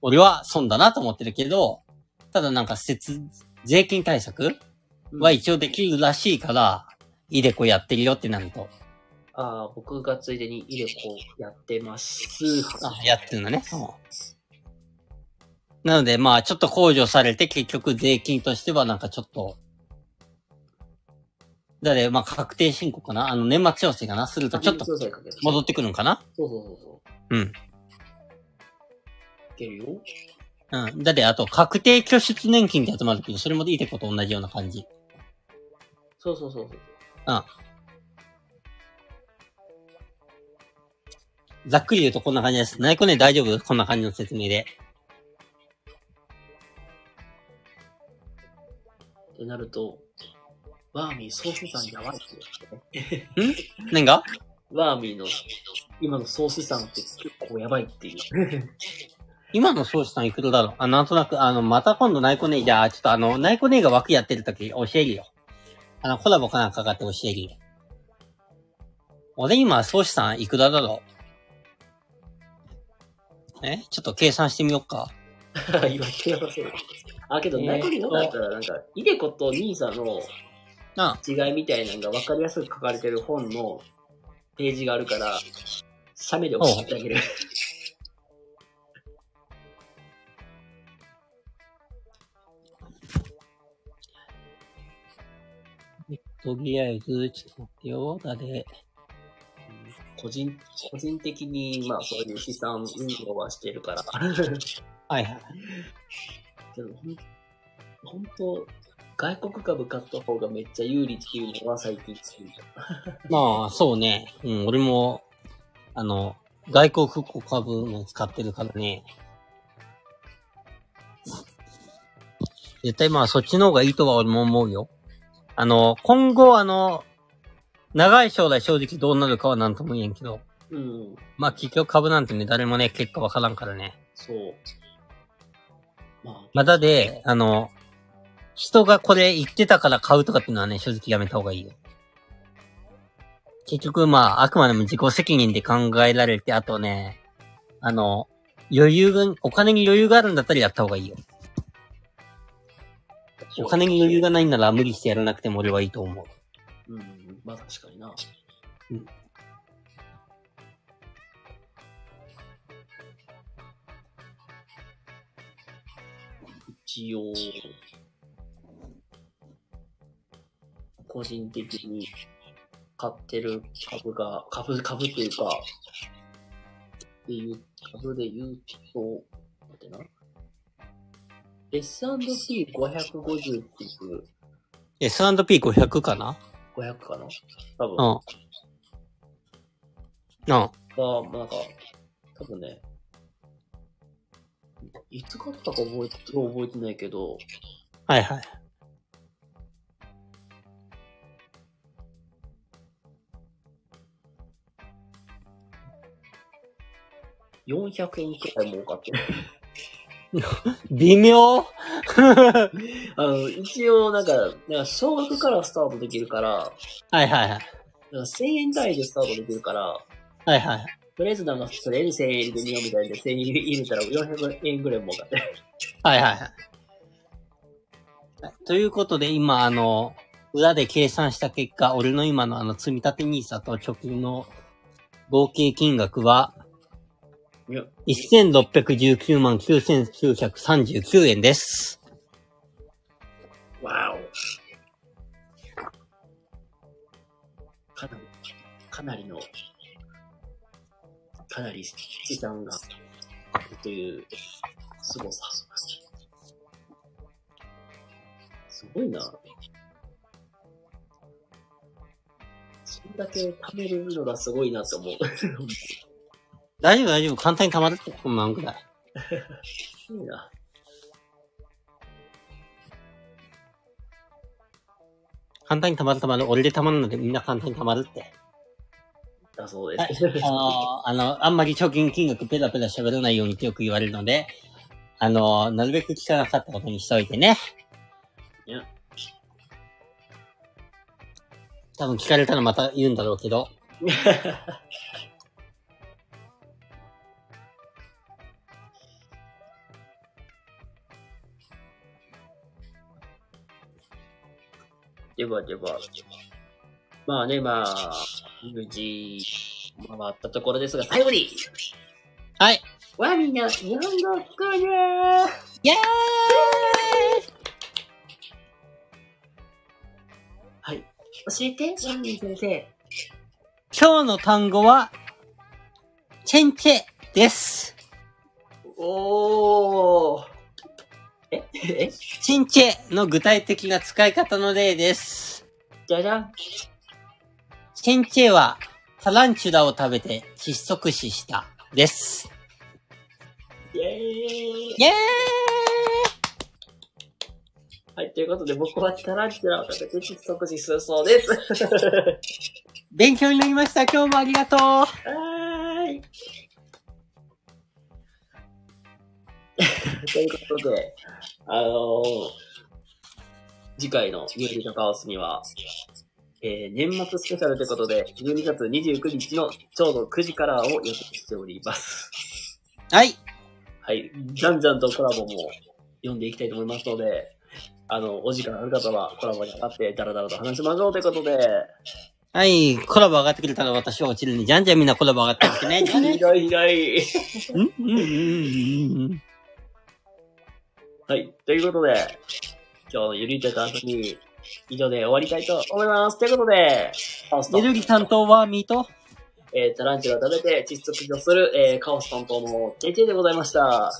俺は損だなと思ってるけど、ただなんか節、税金対策は一応できるらしいから、イデコやってるよってなると。ああ、僕がついでにイデコやってます。あ、やってるんだね。なので、まあ、ちょっと控除されて、結局税金としてはなんかちょっと、だね、まあ、確定申告かな？あの、年末調整かな？するとちょっと戻ってくるのかな？そうそうそうそう。うん。いけるよ。うん。だって、あと、確定拠出年金ってやつもあるけど、それもいいてこと？同じような感じ。そうそうそうそう。ざっくり言うとこんな感じです。なにこね大丈夫？こんな感じの説明で。ってなると、ワーミー総資産やばいって言うね。何が？ワーミーの今の総資産って結構やばいっていう。今の総資産いくらだろうあ、なんとなく、あの、また今度ナイコネじゃあ、ちょっとあの、ナイコネが枠やってるとき教えるよ。あの、コラボかなんかかかって教えるよ。俺今、総資産いくらだろう？え？ちょっと計算してみよっか。今手やばそう。あ、けど、えーナイコにどうだったら、なんか、イデコとニーサのな違いみたいなのが分かりやすく書かれてる本のページがあるから、写メで教えてあげる。とりあえず、ちょっと待ってよ。誰個人、個人的に、まあそういう資産運用はしてるから。はいはい。けど、ほん、ほんと、外国株買った方がめっちゃ有利っていうのは最近ついた。まあ、そうね。うん、俺も、あの、外国株も使ってるからね。絶対まあそっちの方がいいとは俺も思うよ。あの、今後あの、長い将来正直どうなるかはなんとも言えんけど。うん。まあ結局株なんてね、誰もね、結果わからんからね。そう。まあ、まあだで、あの、人がこれ言ってたから買うとかっていうのはね、正直やめた方がいいよ。結局まあ、あくまでも自己責任で考えられて、あとね、あの、余裕が、お金に余裕があるんだったらやった方がいいよ。お金に余裕がないんなら無理してやらなくても俺はいいと思う。うん、まあ確かにな。うん一応、個人的に買ってる株が、株、株っていうか、っていう、株で言うと、待ってな。S&P550 っていう、S&P500 かな？500かな？多分。うん。うん。が、なんか、多分ね、いつ買ったか覚えて、覚えてないけど、はいはい。400円くらい儲かってる。微妙？あの、一応なんか、なんか少額からスタートできるから、はいはいはい。なんか1000円単位でスタートできるから、はいはい。とりあえずなんか、とりあえず1000円入れてみようみたいで、1000円入れたら400円ぐらい儲かってる。はいはいはい。ということで、今、あの、裏で計算した結果、俺の今のあの、積み立て NISA と貯金の合計金額は、1619万9939円です。わお。かなり、かなりの、かなり資産がという、凄さ。すごいな。そんだけ貯めるのがすごいなって思う。大丈夫大丈夫。簡単に貯まるって、こんならい。いいな。簡単に貯まる貯まる。俺で貯まるのでみんな簡単に貯まるって。だそうはいです。。あの、あの、あんまり貯金金額ペラペラ喋らないようにってよく言われるので、あの、なるべく聞かなかったことにしておいてね。いや多分聞かれたらまた言うんだろうけど。ではでは。まあね、まあ、無事、回ったところですが、最後に、はい。わ、みんな、日本語コーナーイェーイはい。教えて、ワンミン先生。今日の単語は、チェンチェです。おー。え？え？チンチェの具体的な使い方の例です。じゃじゃん。チンチェは、タランチュラを食べて窒息死した。です。イェーイイェーイはい、ということで僕はタランチュラを食べて窒息死するそうです。勉強になりました。今日もありがとう。はーい。ということで、あのー次回のニューリのカオスには、えー、年末スペシャルということで、12月29日のちょうど9時からを予定しております。はい。はい。じゃんじゃんとコラボも読んでいきたいと思いますので、あの、お時間ある方はコラボに上がってダラダラと話しましょうということで、はい。コラボ上がってくれたら私は落ちるんで、じゃんじゃんみんなコラボ上がってきてね。ひ どいひどい。うんうんうんうんうん。はい。ということで、今日のゆりいた感に、以上で終わりたいと思います。ということで、カオスゆる担当はミートえー、タランチュラ食べて窒息除する、えー、カオス担当の JJ でございました。は？は？